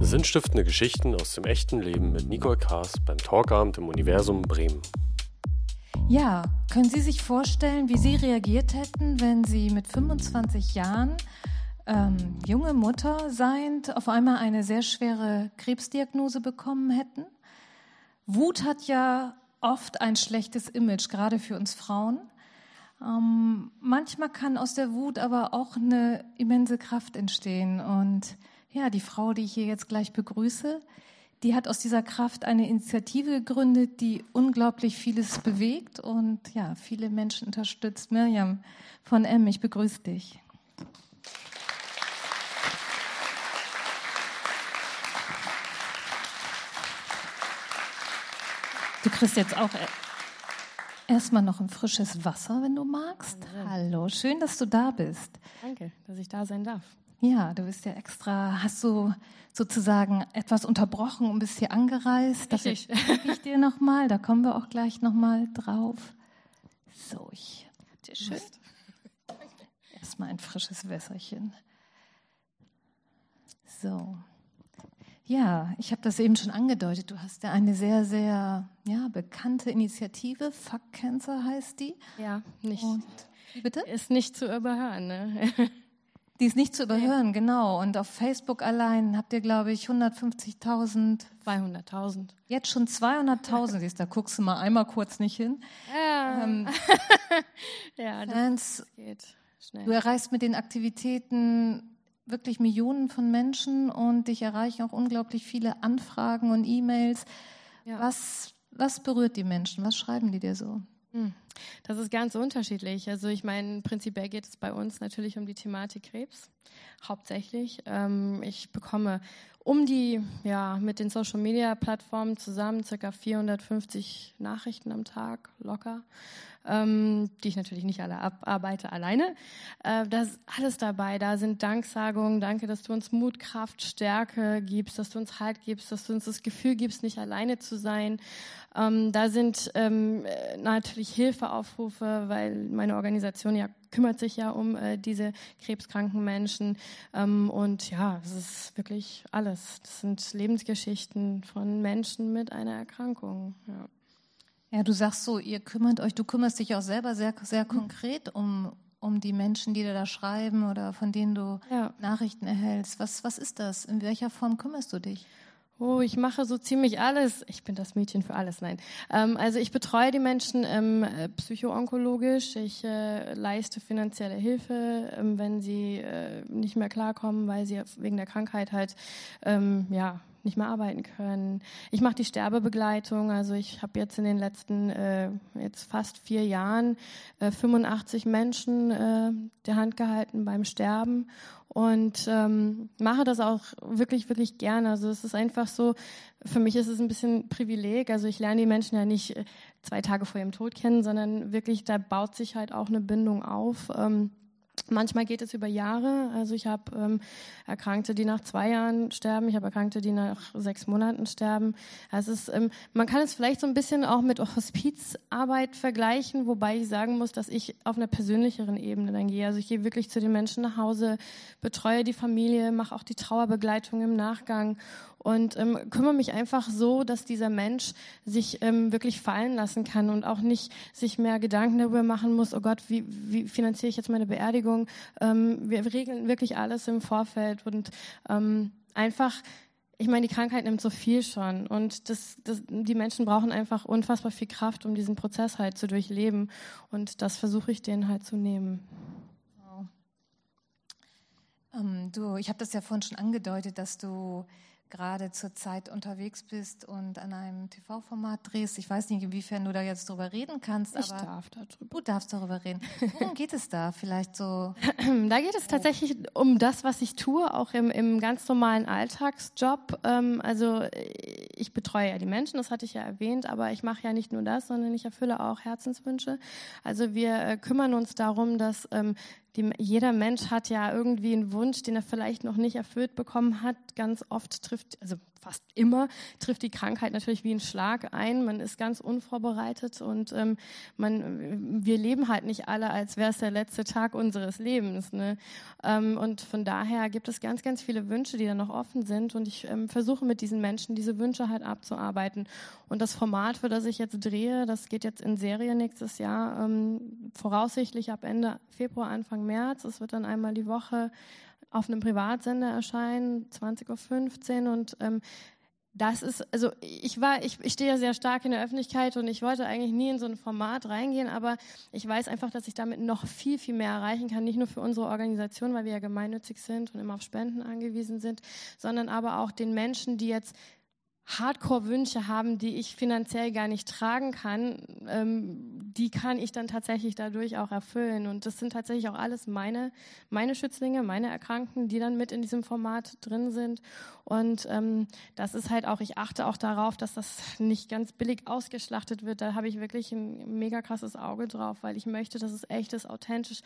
Sinnstiftende Geschichten aus dem echten Leben mit Nicole Kaas beim Talkabend im Universum Bremen. Ja, können Sie sich vorstellen, wie Sie reagiert hätten, wenn Sie mit 25 Jahren ähm, junge Mutter seiend auf einmal eine sehr schwere Krebsdiagnose bekommen hätten? Wut hat ja oft ein schlechtes Image, gerade für uns Frauen. Ähm, manchmal kann aus der Wut aber auch eine immense Kraft entstehen. Und ja, die Frau, die ich hier jetzt gleich begrüße, die hat aus dieser Kraft eine Initiative gegründet, die unglaublich vieles bewegt und ja, viele Menschen unterstützt. Mirjam von M, ich begrüße dich. Du kriegst jetzt auch erstmal noch ein frisches Wasser, wenn du magst. Hallo, schön, dass du da bist. Danke, dass ich da sein darf. Ja, du bist ja extra, hast du sozusagen etwas unterbrochen und bist hier angereist. Das Richtig. ich dir nochmal, da kommen wir auch gleich nochmal drauf. So, ich dir schön. Erstmal ein frisches Wässerchen. So. Ja, ich habe das eben schon angedeutet. Du hast ja eine sehr, sehr ja, bekannte Initiative. Fuck Cancer heißt die. Ja, nicht. Und, bitte? Ist nicht zu überhören, ne? Die ist nicht zu überhören, genau. Und auf Facebook allein habt ihr, glaube ich, 150.000. 200.000. Jetzt schon 200.000 siehst, da guckst du mal einmal kurz nicht hin. Ja, Ähm, ja das Fans, geht schnell. du erreichst mit den Aktivitäten wirklich Millionen von Menschen und dich erreichen auch unglaublich viele Anfragen und E-Mails. Ja. Was, was berührt die Menschen? Was schreiben die dir so? Hm. Das ist ganz unterschiedlich. Also ich meine, prinzipiell geht es bei uns natürlich um die Thematik Krebs, hauptsächlich. Ähm, ich bekomme um die, ja, mit den Social-Media-Plattformen zusammen circa 450 Nachrichten am Tag, locker, ähm, die ich natürlich nicht alle abarbeite alleine. Äh, da ist alles dabei. Da sind Danksagungen. Danke, dass du uns Mut, Kraft, Stärke gibst, dass du uns Halt gibst, dass du uns das Gefühl gibst, nicht alleine zu sein. Ähm, da sind ähm, äh, natürlich Hilfeaufrufe, weil meine Organisation ja kümmert sich ja um äh, diese krebskranken Menschen. Ähm, und ja, es ist wirklich alles. Das sind Lebensgeschichten von Menschen mit einer Erkrankung. Ja. Ja, du sagst so, ihr kümmert euch, du kümmerst dich auch selber sehr, sehr konkret um, um die Menschen, die dir da schreiben oder von denen du Ja. Nachrichten erhältst. Was, was ist das? In welcher Form kümmerst du dich? Oh, ich mache so ziemlich alles. Ich bin das Mädchen für alles, nein. Ähm, also ich betreue die Menschen ähm, äh, psychoonkologisch. Ich äh, leiste finanzielle Hilfe, ähm, wenn sie äh, nicht mehr klarkommen, weil sie wegen der Krankheit halt ähm, ja nicht mehr arbeiten können. Ich mache die Sterbebegleitung. Also ich habe jetzt in den letzten äh, jetzt fast vier Jahren äh, 85 Menschen äh, der Hand gehalten beim Sterben und ähm, mache das auch wirklich, wirklich gerne. Also es ist einfach so, für mich ist es ein bisschen Privileg. Also ich lerne die Menschen ja nicht äh, zwei Tage vor ihrem Tod kennen, sondern wirklich, da baut sich halt auch eine Bindung auf. Ähm, Manchmal geht es über Jahre. Also ich habe ähm, Erkrankte, die nach zwei Jahren sterben. Ich habe Erkrankte, die nach sechs Monaten sterben. Also es ist, ähm, man kann es vielleicht so ein bisschen auch mit Hospizarbeit vergleichen, wobei ich sagen muss, dass ich auf einer persönlicheren Ebene dann gehe. Also ich gehe wirklich zu den Menschen nach Hause, betreue die Familie, mache auch die Trauerbegleitung im Nachgang und ähm, kümmere mich einfach so, dass dieser Mensch sich ähm, wirklich fallen lassen kann und auch nicht sich mehr Gedanken darüber machen muss, oh Gott, wie, wie finanziere ich jetzt meine Beerdigung? Ähm, wir regeln wirklich alles im Vorfeld und ähm, einfach ich meine, die Krankheit nimmt so viel schon und das, das, die Menschen brauchen einfach unfassbar viel Kraft, um diesen Prozess halt zu durchleben und das versuche ich denen halt zu nehmen. Ähm, du, ich habe das ja vorhin schon angedeutet, dass du gerade zurzeit unterwegs bist und an einem TV-Format drehst. Ich weiß nicht, inwiefern du da jetzt drüber reden kannst, Ich aber darf darüber. du darfst darüber reden. Worum geht es da? Vielleicht so. Da geht es tatsächlich um das, was ich tue, auch im, im ganz normalen Alltagsjob. Ähm, also ich betreue ja die Menschen, das hatte ich ja erwähnt, aber ich mache ja nicht nur das, sondern ich erfülle auch Herzenswünsche. Also wir äh, kümmern uns darum, dass ähm, die, jeder Mensch hat ja irgendwie einen Wunsch, den er vielleicht noch nicht erfüllt bekommen hat. Ganz oft trifft, also fast immer trifft die Krankheit natürlich wie ein Schlag ein. Man ist ganz unvorbereitet und ähm, man, wir leben halt nicht alle, als wäre es der letzte Tag unseres Lebens. Ne? Ähm, und von daher gibt es ganz, ganz viele Wünsche, die da noch offen sind. Und ich ähm, versuche mit diesen Menschen diese Wünsche halt abzuarbeiten. Und das Format, für das ich jetzt drehe, das geht jetzt in Serie nächstes Jahr, ähm, voraussichtlich ab Ende Februar, Anfang März. Es wird dann einmal die Woche auf einem Privatsender erscheinen, 20.15 Uhr und ähm, das ist, also ich war, ich, ich stehe ja sehr stark in der Öffentlichkeit und ich wollte eigentlich nie in so ein Format reingehen, aber ich weiß einfach, dass ich damit noch viel, viel mehr erreichen kann, nicht nur für unsere Organisation, weil wir ja gemeinnützig sind und immer auf Spenden angewiesen sind, sondern aber auch den Menschen, die jetzt Hardcore-Wünsche haben, die ich finanziell gar nicht tragen kann, ähm, die kann ich dann tatsächlich dadurch auch erfüllen. Und das sind tatsächlich auch alles meine, meine Schützlinge, meine Erkrankten, die dann mit in diesem Format drin sind. Und ähm, das ist halt auch, ich achte auch darauf, dass das nicht ganz billig ausgeschlachtet wird. Da habe ich wirklich ein mega krasses Auge drauf, weil ich möchte, dass es echt ist, authentisch,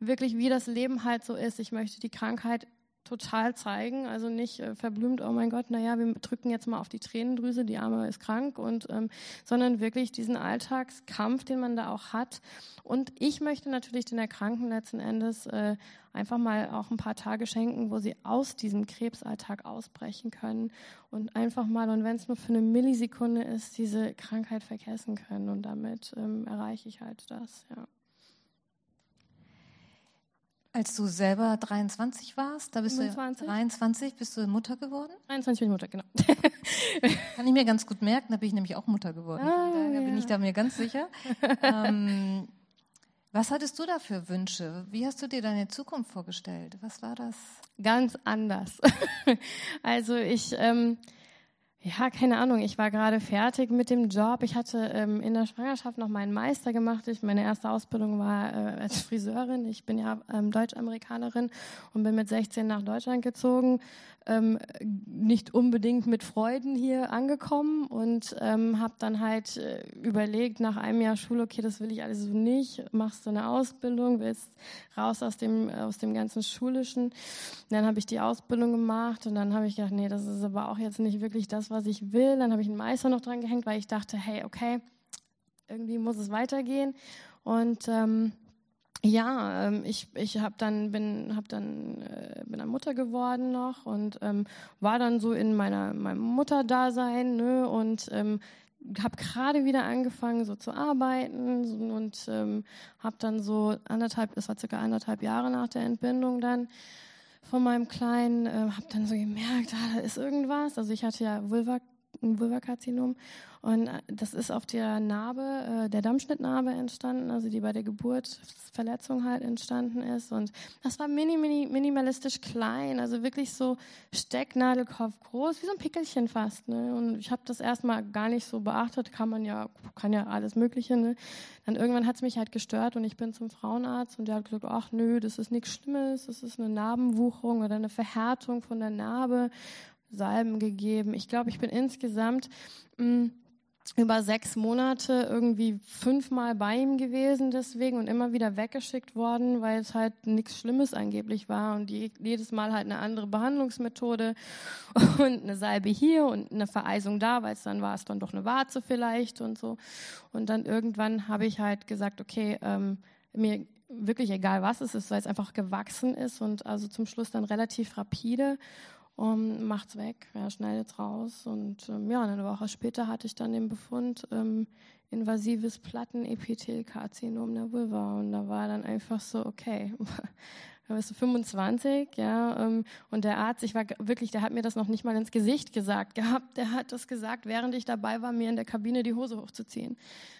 wirklich wie das Leben halt so ist. Ich möchte die Krankheit total zeigen, also nicht äh, verblümt, oh mein Gott, naja, wir drücken jetzt mal auf die Tränendrüse, die Arme ist krank, und, ähm, sondern wirklich diesen Alltagskampf, den man da auch hat. Und ich möchte natürlich den Erkrankten letzten Endes äh, einfach mal auch ein paar Tage schenken, wo sie aus diesem Krebsalltag ausbrechen können und einfach mal, und wenn es nur für eine Millisekunde ist, diese Krankheit vergessen können. Und damit ähm, erreiche ich halt das, ja. Als du selber 23 warst, da bist 25. du 23, bist du Mutter geworden? 23 bin ich Mutter, genau. Kann ich mir ganz gut merken, da bin ich nämlich auch Mutter geworden. Ah, Daher ja. bin ich da mir ganz sicher. ähm, was hattest du da für Wünsche? Wie hast du dir deine Zukunft vorgestellt? Was war das? Ganz anders. also ich ähm, ja, keine Ahnung. Ich war gerade fertig mit dem Job. Ich hatte ähm, in der Schwangerschaft noch meinen Meister gemacht. Ich, meine erste Ausbildung war äh, als Friseurin. Ich bin ja ähm, Deutsch-Amerikanerin und bin mit 16 nach Deutschland gezogen ähm, nicht unbedingt mit Freuden hier angekommen und ähm, habe dann halt äh, überlegt nach einem Jahr Schule, okay, das will ich alles so nicht, machst du eine Ausbildung, willst raus aus dem aus dem ganzen schulischen. Und dann habe ich die Ausbildung gemacht und dann habe ich gedacht, nee, das ist aber auch jetzt nicht wirklich das, was ich will. Dann habe ich einen Meister noch dran gehängt, weil ich dachte, hey, okay, irgendwie muss es weitergehen und ähm, ja, ähm, ich, ich hab dann, bin, hab dann, äh, bin dann Mutter geworden noch und ähm, war dann so in meiner, meinem Mutterdasein ne, und ähm, habe gerade wieder angefangen so zu arbeiten und ähm, habe dann so anderthalb, das war circa anderthalb Jahre nach der Entbindung dann von meinem Kleinen, äh, habe dann so gemerkt, ah, da ist irgendwas. Also ich hatte ja Vulva Vulvakarzinom. Und äh, das ist auf der Narbe, äh, der Dammschnittnarbe entstanden, also die bei der Geburtsverletzung halt entstanden ist. Und das war mini, mini, minimalistisch klein, also wirklich so Stecknadelkopf groß, wie so ein Pickelchen fast. Ne? Und ich habe das erstmal gar nicht so beachtet, kann man ja, kann ja alles Mögliche. Ne? Dann irgendwann hat es mich halt gestört und ich bin zum Frauenarzt und der hat gesagt, ach nö, das ist nichts Schlimmes, das ist eine Narbenwucherung oder eine Verhärtung von der Narbe. Salben gegeben. Ich glaube, ich bin insgesamt mh, mm, über sechs Monate irgendwie fünfmal bei ihm gewesen deswegen und immer wieder weggeschickt worden, weil es halt nichts Schlimmes angeblich war und jedes Mal halt eine andere Behandlungsmethode und eine Salbe hier und eine Vereisung da, weil es dann war es dann doch eine Warze vielleicht und so. Und dann irgendwann habe ich halt gesagt, okay, ähm, mir wirklich egal was es ist, weil es einfach gewachsen ist und also zum Schluss dann relativ rapide und macht's weg, ja, schneidet's raus. Und ähm, ja, eine Woche später hatte ich dann den Befund ähm, invasives Plattenepithelkarzinom der Vulva. Und da war dann einfach so, okay, da bist du 25, ja, ähm, und der Arzt, ich war wirklich, der hat mir das noch nicht mal ins Gesicht gesagt gehabt. Der hat das gesagt, während ich dabei war, mir in der Kabine die Hose hochzuziehen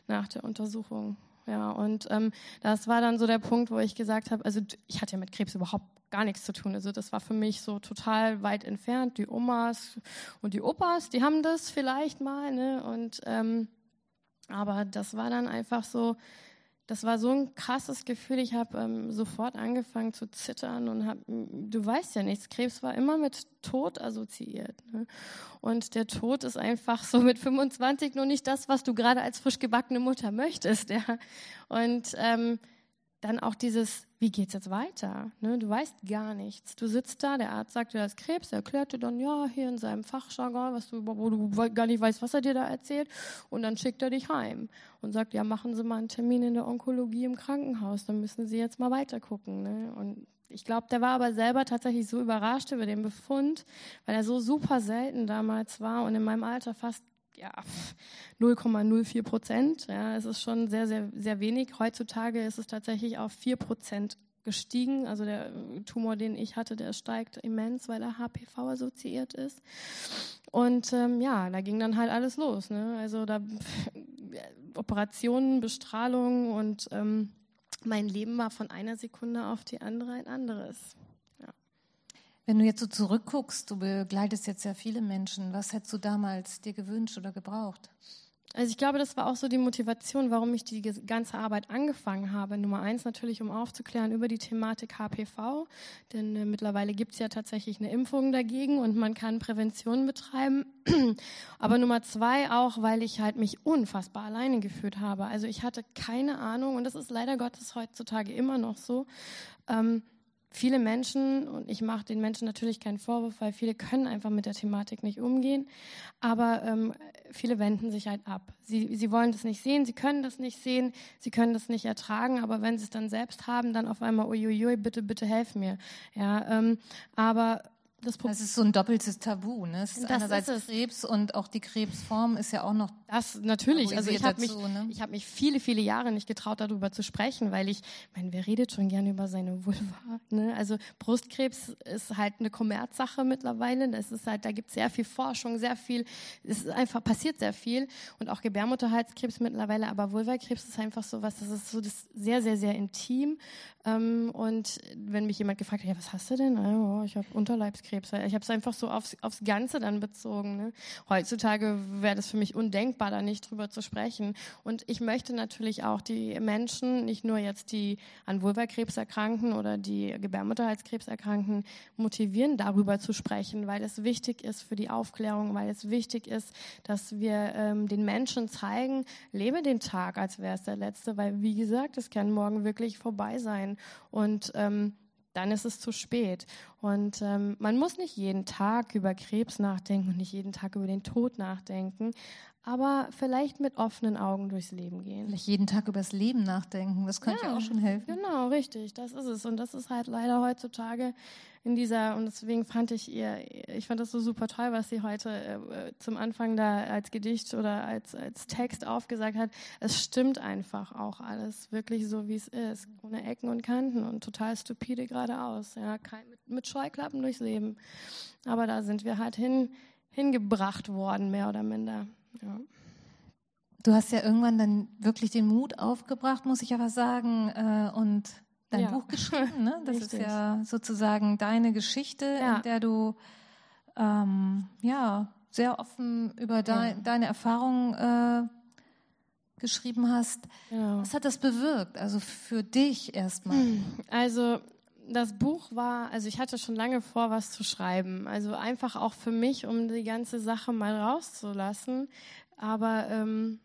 nach der Untersuchung. Ja, und ähm, das war dann so der Punkt, wo ich gesagt habe, also ich hatte ja mit Krebs überhaupt gar nichts zu tun. Also das war für mich so total weit entfernt. Die Omas und die Opas, die haben das vielleicht mal, ne? Und ähm, aber das war dann einfach so, das war so ein krasses Gefühl. Ich habe ähm, sofort angefangen zu zittern und habe, du weißt ja nichts, Krebs war immer mit Tod assoziiert. Ne? Und der Tod ist einfach so mit 25 nur nicht das, was du gerade als frisch gebackene Mutter möchtest. Ja? Und ähm, dann auch dieses, wie geht's jetzt weiter? Ne, du weißt gar nichts. Du sitzt da, der Arzt sagt dir das Krebs, er erklärt dir dann, ja, hier in seinem Fachjargon, was du, wo du gar nicht weißt, was er dir da erzählt. Und dann schickt er dich heim und sagt, ja, machen Sie mal einen Termin in der Onkologie im Krankenhaus, dann müssen Sie jetzt mal weiter gucken. Ne? Und ich glaube, der war aber selber tatsächlich so überrascht über den Befund, weil er so super selten damals war und in meinem Alter fast ja, 0,04 Prozent. Ja, es ist schon sehr, sehr, sehr wenig. Heutzutage ist es tatsächlich auf 4 Prozent gestiegen. Also der Tumor, den ich hatte, der steigt immens, weil er HPV assoziiert ist. Und ähm, ja, da ging dann halt alles los. Ne? Also da Operationen, Bestrahlung und ähm, mein Leben war von einer Sekunde auf die andere ein anderes. Wenn du jetzt so zurückguckst, du begleitest jetzt ja viele Menschen, was hättest du damals dir gewünscht oder gebraucht? Also ich glaube, das war auch so die Motivation, warum ich die ganze Arbeit angefangen habe. Nummer eins natürlich, um aufzuklären über die Thematik HPV, denn äh, mittlerweile gibt es ja tatsächlich eine Impfung dagegen und man kann Prävention betreiben. Aber Nummer zwei auch, weil ich halt mich unfassbar alleine gefühlt habe. Also ich hatte keine Ahnung und das ist leider Gottes heutzutage immer noch so. Ähm, viele Menschen, und ich mache den Menschen natürlich keinen Vorwurf, weil viele können einfach mit der Thematik nicht umgehen, aber ähm, viele wenden sich halt ab. Sie, sie wollen das nicht sehen, sie können das nicht sehen, sie können das nicht ertragen, aber wenn sie es dann selbst haben, dann auf einmal, uiuiui, bitte, bitte helf mir. Ja, ähm, aber das, das, ist so ein doppeltes Tabu. Ne? Es ist das einerseits ist Krebs und auch die Krebsform ist ja auch noch. Das natürlich. Also ich habe mich, ne? ich mich viele, viele Jahre nicht getraut, darüber zu sprechen, weil ich, meine, wer redet schon gerne über seine Vulva? Ne? Also Brustkrebs ist halt eine Kommerzsache mittlerweile. Das ist halt, da gibt es sehr viel Forschung, sehr viel, es ist einfach passiert sehr viel und auch Gebärmutterhalskrebs mittlerweile, aber Vulvakrebs ist einfach so was, das ist so das sehr, sehr, sehr intim. Ähm, und wenn mich jemand gefragt hat, ja, was hast du denn? Oh, ich habe Unterleibskrebs. Ich habe es einfach so aufs, aufs Ganze dann bezogen. Ne? Heutzutage wäre das für mich undenkbar, da nicht drüber zu sprechen. Und ich möchte natürlich auch die Menschen, nicht nur jetzt die an Vulvakrebs erkranken oder die Gebärmutterhalskrebs erkranken, motivieren, darüber zu sprechen, weil es wichtig ist für die Aufklärung, weil es wichtig ist, dass wir ähm, den Menschen zeigen, lebe den Tag, als wäre es der letzte, weil wie gesagt, es kann morgen wirklich vorbei sein und ähm, dann ist es zu spät. Und ähm, man muss nicht jeden Tag über Krebs nachdenken und nicht jeden Tag über den Tod nachdenken, aber vielleicht mit offenen Augen durchs Leben gehen. Vielleicht jeden Tag über das Leben nachdenken, das könnte ja, ja auch schon helfen. Genau, richtig, das ist es. Und das ist halt leider heutzutage in dieser, und deswegen fand ich ihr, ich fand das so super toll, was sie heute äh, zum Anfang da als Gedicht oder als, als Text aufgesagt hat. Es stimmt einfach auch alles wirklich so, wie es ist. Ohne Ecken und Kanten und total stupide geradeaus. Ja, kein, mit, mit Scheuklappen durchs Leben. Aber da sind wir halt hin, hingebracht worden, mehr oder minder. Ja. Du hast ja irgendwann dann wirklich den Mut aufgebracht, muss ich aber sagen, äh, und dein ja. Buch geschrieben. Ne? Das Richtig. ist ja sozusagen deine Geschichte, ja. in der du ähm, ja sehr offen über de deine Erfahrungen äh, geschrieben hast. Was hat das bewirkt? Also für dich erstmal. Also das Buch war, also ich hatte schon lange vor, was zu schreiben. Also einfach auch für mich, um die ganze Sache mal rauszulassen. Aber ähm,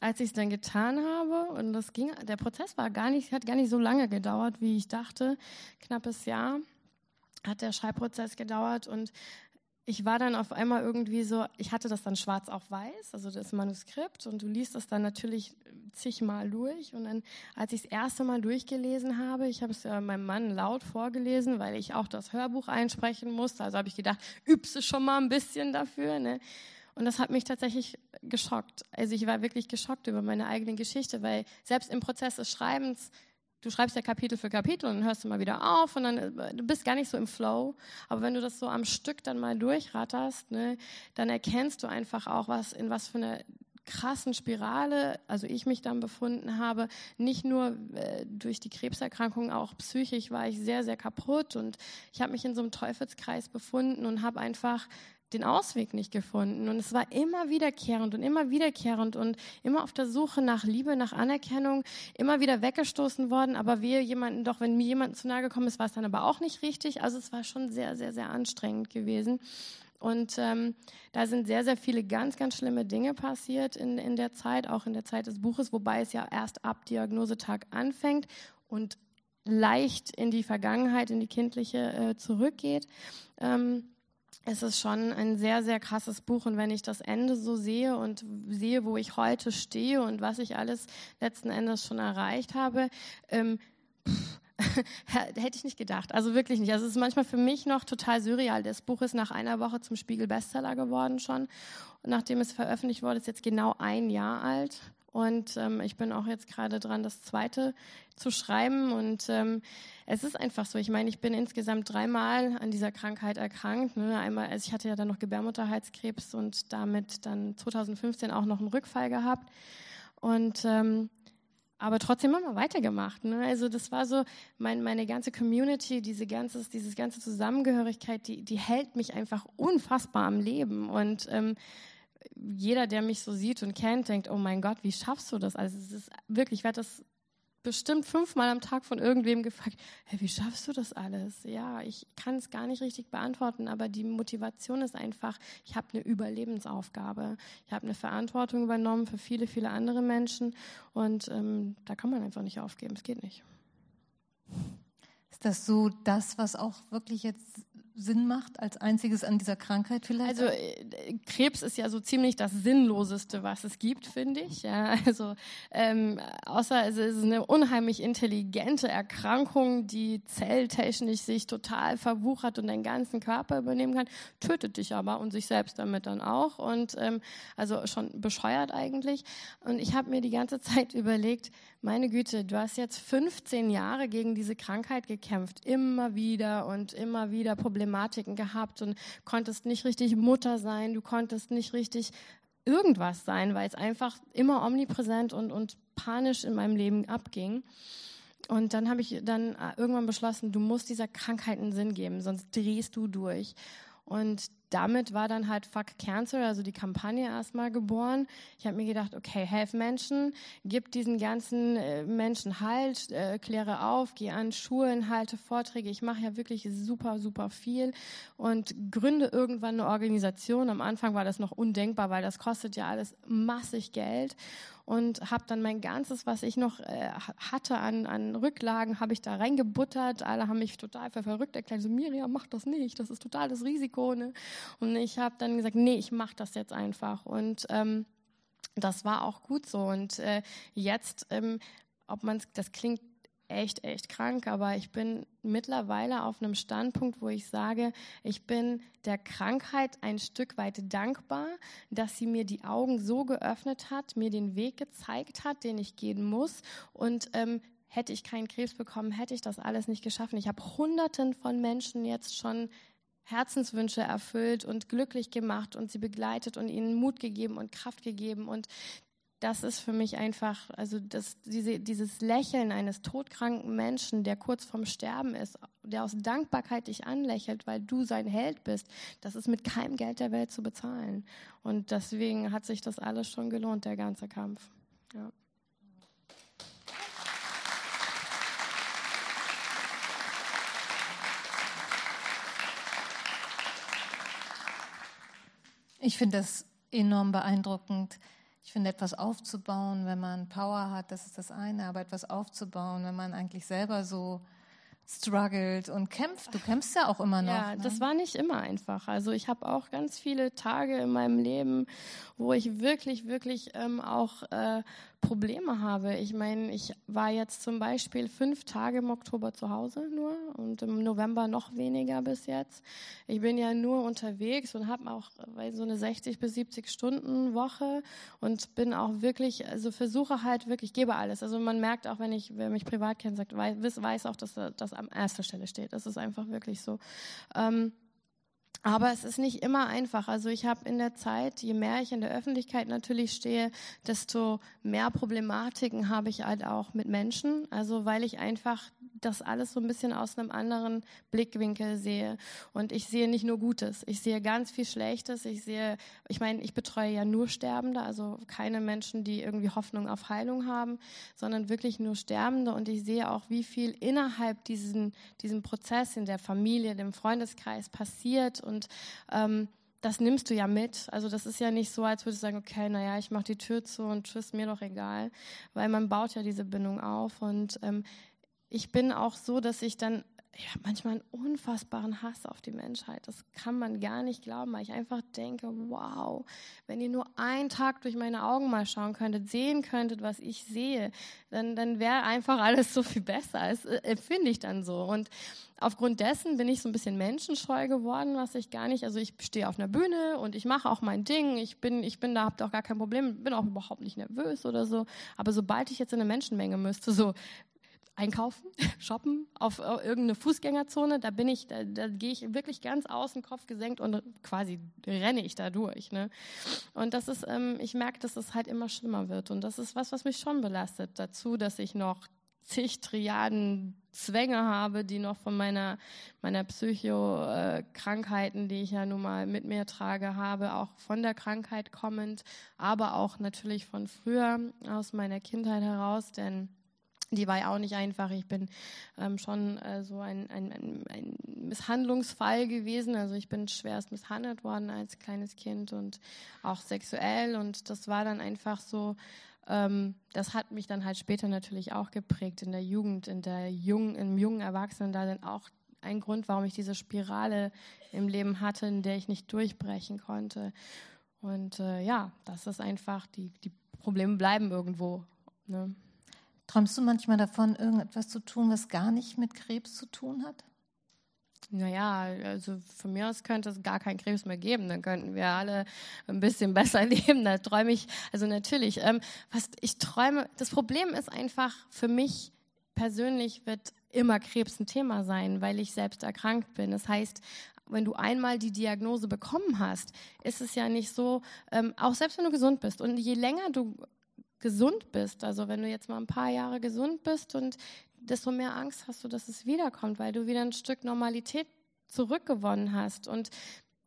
als ich es dann getan habe und das ging, der Prozess war gar nicht, hat gar nicht so lange gedauert, wie ich dachte, knappes Jahr hat der Schreibprozess gedauert und ich war dann auf einmal irgendwie so, ich hatte das dann schwarz auf weiß, also das Manuskript und du liest das dann natürlich zigmal durch und dann, als ich das erste Mal durchgelesen habe, ich habe es ja meinem Mann laut vorgelesen, weil ich auch das Hörbuch einsprechen musste, also habe ich gedacht, übst schon mal ein bisschen dafür, ne? Und das hat mich tatsächlich geschockt. Also ich war wirklich geschockt über meine eigene Geschichte, weil selbst im Prozess des Schreibens, du schreibst ja Kapitel für Kapitel und dann hörst du mal wieder auf und dann äh, du bist gar nicht so im Flow. Aber wenn du das so am Stück dann mal durchratterst, ne, dann erkennst du einfach auch, was in was für eine krassen Spirale, also ich mich dann befunden habe, nicht nur äh, durch die Krebserkrankung, auch psychisch war ich sehr, sehr kaputt und ich habe mich in so einem Teufelskreis befunden und habe einfach den Ausweg nicht gefunden. Und es war immer wiederkehrend und immer wiederkehrend und immer auf der Suche nach Liebe, nach Anerkennung, immer wieder weggestoßen worden. Aber wir jemanden, doch wenn mir jemand zu nahe gekommen ist, war es dann aber auch nicht richtig. Also es war schon sehr, sehr, sehr anstrengend gewesen. Und ähm, da sind sehr, sehr viele ganz, ganz schlimme Dinge passiert in, in der Zeit, auch in der Zeit des Buches, wobei es ja erst ab Diagnosetag anfängt und leicht in die Vergangenheit, in die kindliche äh, zurückgeht. Ähm, es ist schon ein sehr, sehr krasses Buch. Und wenn ich das Ende so sehe und sehe, wo ich heute stehe und was ich alles letzten Endes schon erreicht habe, ähm, hätte ich nicht gedacht. Also wirklich nicht. Also es ist manchmal für mich noch total surreal. Das Buch ist nach einer Woche zum Spiegel Bestseller geworden schon. Und nachdem es veröffentlicht wurde, ist jetzt genau ein Jahr alt. Und ähm, ich bin auch jetzt gerade dran, das zweite zu schreiben. Und ähm, es ist einfach so. Ich meine, ich bin insgesamt dreimal an dieser Krankheit erkrankt. Ne? Einmal, also ich hatte ja dann noch Gebärmutterhalskrebs und damit dann 2015 auch noch einen Rückfall gehabt. Und ähm, aber trotzdem haben wir weitergemacht. Ne? Also das war so, mein, meine ganze Community, diese ganze, dieses ganze Zusammengehörigkeit, die, die hält mich einfach unfassbar am Leben. Und ähm, jeder, der mich so sieht und kennt, denkt, oh mein Gott, wie schaffst du das? Also es ist wirklich, ich werde das bestimmt fünfmal am Tag von irgendwem gefragt, hey, wie schaffst du das alles? Ja, ich kann es gar nicht richtig beantworten, aber die Motivation ist einfach, ich habe eine Überlebensaufgabe. Ich habe eine Verantwortung übernommen für viele, viele andere Menschen und ähm, da kann man einfach nicht aufgeben. Es geht nicht. Ist das so das, was auch wirklich jetzt Sinn macht als einziges an dieser Krankheit vielleicht? Also äh, Krebs ist ja so ziemlich das Sinnloseste, was es gibt, finde ich. Ja, also ähm, außer es ist eine unheimlich intelligente Erkrankung, die zelltechnisch sich total verwuchert und den ganzen Körper übernehmen kann, tötet dich aber und sich selbst damit dann auch und ähm, also schon bescheuert eigentlich. Und ich habe mir die ganze Zeit überlegt, meine Güte, du hast jetzt 15 Jahre gegen diese Krankheit gekämpft, immer wieder und immer wieder Problematiken gehabt und konntest nicht richtig Mutter sein, du konntest nicht richtig irgendwas sein, weil es einfach immer omnipräsent und, und panisch in meinem Leben abging. Und dann habe ich dann äh, irgendwann beschlossen, du musst dieser Krankheit einen Sinn geben, sonst drehst du durch. Und damit war dann halt Fuck Cancer, also die Kampagne erstmal geboren. Ich habe mir gedacht, okay, helf Menschen, gib diesen ganzen äh, Menschen Halt, äh, kläre auf, geh an Schulen, halte Vorträge. Ich mache ja wirklich super, super viel und gründe irgendwann eine Organisation. Am Anfang war das noch undenkbar, weil das kostet ja alles massig Geld und habe dann mein ganzes, was ich noch äh, hatte an, an Rücklagen, habe ich da reingebuttert. Alle haben mich total für verrückt erklärt, so Miriam, mach das nicht, das ist total das Risiko. Ne? Und ich habe dann gesagt, nee, ich mache das jetzt einfach. Und ähm, das war auch gut so. Und äh, jetzt, ähm, ob man das klingt echt, echt krank, aber ich bin mittlerweile auf einem Standpunkt, wo ich sage, ich bin der Krankheit ein Stück weit dankbar, dass sie mir die Augen so geöffnet hat, mir den Weg gezeigt hat, den ich gehen muss und ähm, Hätte ich keinen Krebs bekommen, hätte ich das alles nicht geschaffen. Ich habe Hunderten von Menschen jetzt schon Herzenswünsche erfüllt und glücklich gemacht und sie begleitet und ihnen Mut gegeben und Kraft gegeben. Und das ist für mich einfach, also das, diese, dieses Lächeln eines todkranken Menschen, der kurz vorm Sterben ist, der aus Dankbarkeit dich anlächelt, weil du sein Held bist, das ist mit keinem Geld der Welt zu bezahlen. Und deswegen hat sich das alles schon gelohnt, der ganze Kampf. Ja. Ich finde das enorm beeindruckend. Ich finde, etwas aufzubauen, wenn man Power hat, das ist das eine, aber etwas aufzubauen, wenn man eigentlich selber so struggelt und kämpft. Du kämpfst ja auch immer noch. Ja, ne? das war nicht immer einfach. Also ich habe auch ganz viele Tage in meinem Leben, wo ich wirklich, wirklich ähm, auch äh, Probleme habe. Ich meine, ich war jetzt zum Beispiel fünf Tage im Oktober zu Hause nur und im November noch weniger bis jetzt. Ich bin ja nur unterwegs und habe auch so eine 60 bis 70 Stunden Woche und bin auch wirklich, also versuche halt wirklich, gebe alles. Also man merkt auch, wenn ich, wer mich privat kennt, sagt, weiß, weiß auch, dass das an erster Stelle steht. Das ist einfach wirklich so. Ähm, aber es ist nicht immer einfach. Also ich habe in der Zeit, je mehr ich in der Öffentlichkeit natürlich stehe, desto mehr Problematiken habe ich halt auch mit Menschen. Also weil ich einfach das alles so ein bisschen aus einem anderen Blickwinkel sehe. Und ich sehe nicht nur Gutes, ich sehe ganz viel Schlechtes. Ich sehe, ich meine, ich betreue ja nur Sterbende, also keine Menschen, die irgendwie Hoffnung auf Heilung haben, sondern wirklich nur Sterbende. Und ich sehe auch, wie viel innerhalb diesen, diesem Prozess in der Familie, dem Freundeskreis passiert und ähm, das nimmst du ja mit. Also das ist ja nicht so, als würdest du sagen, okay, naja, ich mache die Tür zu und tschüss, mir doch egal. Weil man baut ja diese Bindung auf und ähm, ich bin auch so, dass ich dann ja, manchmal einen unfassbaren Hass auf die Menschheit. Das kann man gar nicht glauben, weil ich einfach denke, wow, wenn ihr nur einen Tag durch meine Augen mal schauen könntet, sehen könntet, was ich sehe, dann, dann wäre einfach alles so viel besser. Das äh, empfinde ich dann so. Und aufgrund dessen bin ich so ein bisschen menschenscheu geworden, was ich gar nicht, also ich stehe auf einer Bühne und ich mache auch mein Ding. Ich bin, ich bin da, habe auch gar kein Problem, bin auch überhaupt nicht nervös oder so. Aber sobald ich jetzt in eine Menschenmenge müsste, so einkaufen, shoppen auf irgendeine Fußgängerzone, da bin ich, da, da gehe ich wirklich ganz außen, Kopf gesenkt und quasi renne ich da durch. Ne? Und das ist, ähm, ich merke, dass es halt immer schlimmer wird. Und das ist was, was mich schon belastet. Dazu, dass ich noch zig Triaden Zwänge habe, die noch von meiner, meiner Psycho-Krankheiten, die ich ja nun mal mit mir trage, habe, auch von der Krankheit kommend, aber auch natürlich von früher aus meiner Kindheit heraus, denn die war ja auch nicht einfach. Ich bin ähm, schon äh, so ein, ein, ein, Misshandlungsfall gewesen. Also ich bin schwerst misshandelt worden als kleines Kind und auch sexuell. Und das war dann einfach so, ähm, das hat mich dann halt später natürlich auch geprägt in der Jugend, in der jungen, im jungen Erwachsenen. Da dann auch ein Grund, warum ich diese Spirale im Leben hatte, in der ich nicht durchbrechen konnte. Und äh, ja, das ist einfach, die, die Probleme bleiben irgendwo. Ne? Träumst du manchmal davon, irgendetwas zu tun, was gar nicht mit Krebs zu tun hat? Naja, also von mir aus könnte es gar keinen Krebs mehr geben. Dann könnten wir alle ein bisschen besser leben. Da träume ich, also natürlich, ähm, was ich träume, das Problem ist einfach, für mich persönlich wird immer Krebs ein Thema sein, weil ich selbst erkrankt bin. Das heißt, wenn du einmal die Diagnose bekommen hast, ist es ja nicht so, ähm, auch selbst wenn du gesund bist und je länger du gesund bist, also wenn du jetzt mal ein paar Jahre gesund bist und desto mehr Angst hast du, dass es wiederkommt, weil du wieder ein Stück Normalität zurückgewonnen hast. Und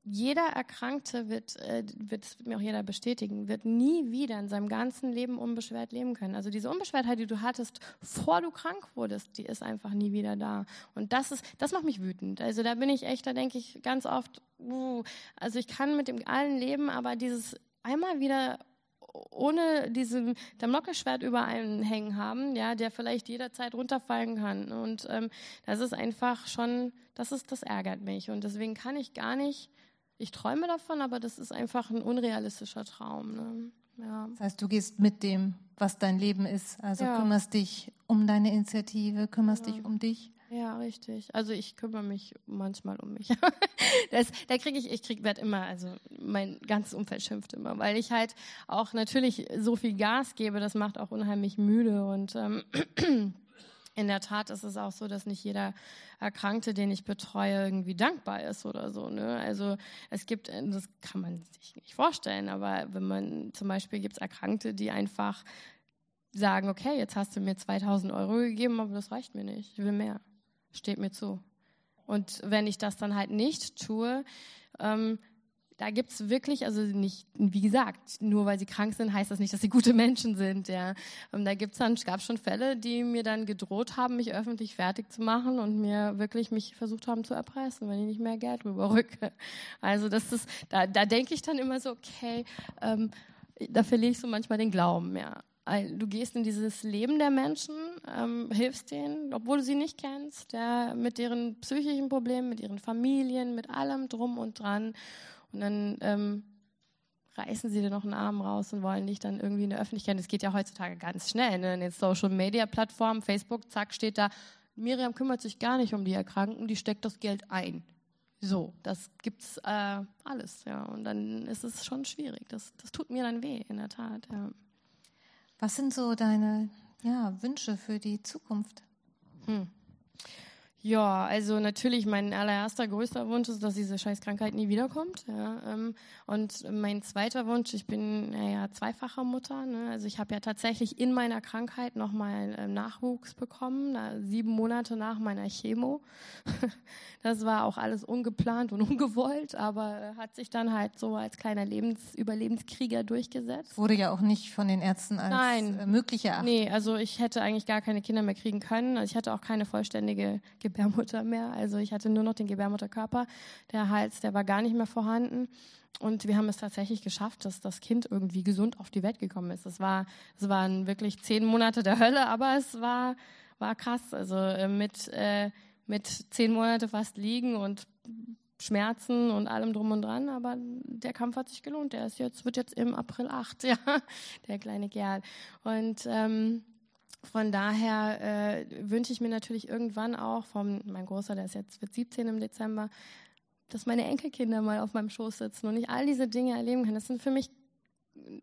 jeder Erkrankte wird, äh, wird, wird mir auch jeder bestätigen, wird nie wieder in seinem ganzen Leben unbeschwert leben können. Also diese Unbeschwertheit, die du hattest, vor du krank wurdest, die ist einfach nie wieder da. Und das ist, das macht mich wütend. Also da bin ich echt, da denke ich ganz oft, uh, also ich kann mit dem allen leben, aber dieses einmal wieder ohne diesen Damoklesschwert über einen hängen haben, ja, der vielleicht jederzeit runterfallen kann. Und ähm, das ist einfach schon, das ist, das ärgert mich. Und deswegen kann ich gar nicht, ich träume davon, aber das ist einfach ein unrealistischer Traum. Ne? Ja. Das heißt, du gehst mit dem, was dein Leben ist. Also ja. kümmerst dich um deine Initiative, kümmerst ja. dich um dich. Ja, richtig. Also ich kümmere mich manchmal um mich. das, da kriege ich, ich krieg, werde immer, also mein ganzes Umfeld schimpft immer, weil ich halt auch natürlich so viel Gas gebe, das macht auch unheimlich müde und ähm, in der Tat ist es auch so, dass nicht jeder Erkrankte, den ich betreue, irgendwie dankbar ist oder so. Ne? Also es gibt, das kann man sich nicht vorstellen, aber wenn man zum Beispiel gibt es Erkrankte, die einfach sagen, okay, jetzt hast du mir 2000 Euro gegeben, aber das reicht mir nicht, ich will mehr steht mir zu. Und wenn ich das dann halt nicht tue, ähm, da gibt es wirklich, also nicht, wie gesagt, nur weil sie krank sind, heißt das nicht, dass sie gute Menschen sind. Ja. Und da gibt's dann, gab schon Fälle, die mir dann gedroht haben, mich öffentlich fertig zu machen und mir wirklich mich versucht haben zu erpressen, wenn ich nicht mehr Geld rüberrücke. Also das ist, da, da denke ich dann immer so, okay, ähm, da verliere ich so manchmal den Glauben, ja. Du gehst in dieses Leben der Menschen, ähm, hilfst denen, obwohl du sie nicht kennst, ja, mit deren psychischen Problemen, mit ihren Familien, mit allem drum und dran. Und dann ähm, reißen sie dir noch einen Arm raus und wollen dich dann irgendwie in der Öffentlichkeit. Das geht ja heutzutage ganz schnell. Ne? In den Social Media Plattformen, Facebook, zack, steht da, Miriam kümmert sich gar nicht um die Erkrankten, die steckt das Geld ein. So, das gibt's äh, alles, ja. Und dann ist es schon schwierig. Das, das tut mir dann weh, in der Tat. Ja. Was sind so deine ja, Wünsche für die Zukunft? Hm. Ja, also natürlich mein allererster größter Wunsch ist, dass diese Scheißkrankheit nie wiederkommt. Ja, ähm, und mein zweiter Wunsch, ich bin ja zweifacher Mutter. Ne? Also ich habe ja tatsächlich in meiner Krankheit nochmal ähm, Nachwuchs bekommen, da, sieben Monate nach meiner Chemo. das war auch alles ungeplant und ungewollt, aber äh, hat sich dann halt so als kleiner Lebens Überlebenskrieger durchgesetzt. Wurde ja auch nicht von den Ärzten als Nein. Äh, möglich erachtet. Nee, also ich hätte eigentlich gar keine Kinder mehr kriegen können. Also ich hatte auch keine vollständige Gebärmutter mehr. Also ich hatte nur noch den Gebärmutterkörper. Der Hals, der war gar nicht mehr vorhanden. Und wir haben es tatsächlich geschafft, dass das Kind irgendwie gesund auf die Welt gekommen ist. Es war, es waren wirklich zehn Monate der Hölle, aber es war, war krass. Also äh, mit, äh, mit zehn Monate fast liegen und Schmerzen und allem drum und dran, aber der Kampf hat sich gelohnt. Der ist jetzt, wird jetzt im April 8, ja, der kleine Kerl. Und ähm, von daher äh, wünsche ich mir natürlich irgendwann auch vom, mein Großer, der ist jetzt wird 17 im Dezember, dass meine Enkelkinder mal auf meinem Schoß sitzen und ich all diese Dinge erleben kann. Das sind für mich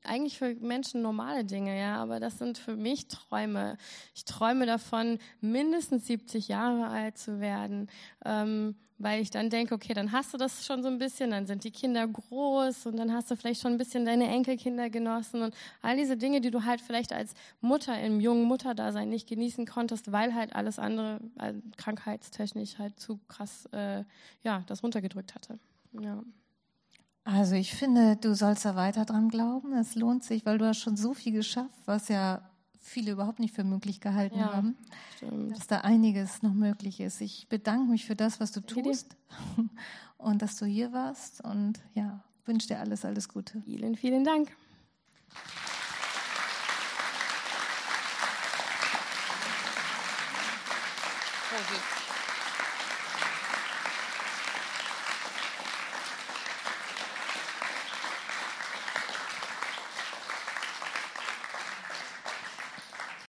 eigentlich für Menschen normale Dinge, ja, aber das sind für mich Träume. Ich träume davon, mindestens 70 Jahre alt zu werden. Ähm, weil ich dann denke, okay, dann hast du das schon so ein bisschen, dann sind die Kinder groß und dann hast du vielleicht schon ein bisschen deine Enkelkinder genossen und all diese Dinge, die du halt vielleicht als Mutter im jungen Mutterdasein nicht genießen konntest, weil halt alles andere äh, krankheitstechnisch halt zu krass, äh, ja, das runtergedrückt hatte. Ja. Also ich finde, du sollst da weiter dran glauben. Es lohnt sich, weil du hast schon so viel geschafft, was ja viele überhaupt nicht für möglich gehalten ja, haben, stimmt. dass da einiges noch möglich ist. Ich bedanke mich für das, was du tust und dass du hier warst und ja, wünsche dir alles, alles Gute. Vielen, vielen Dank.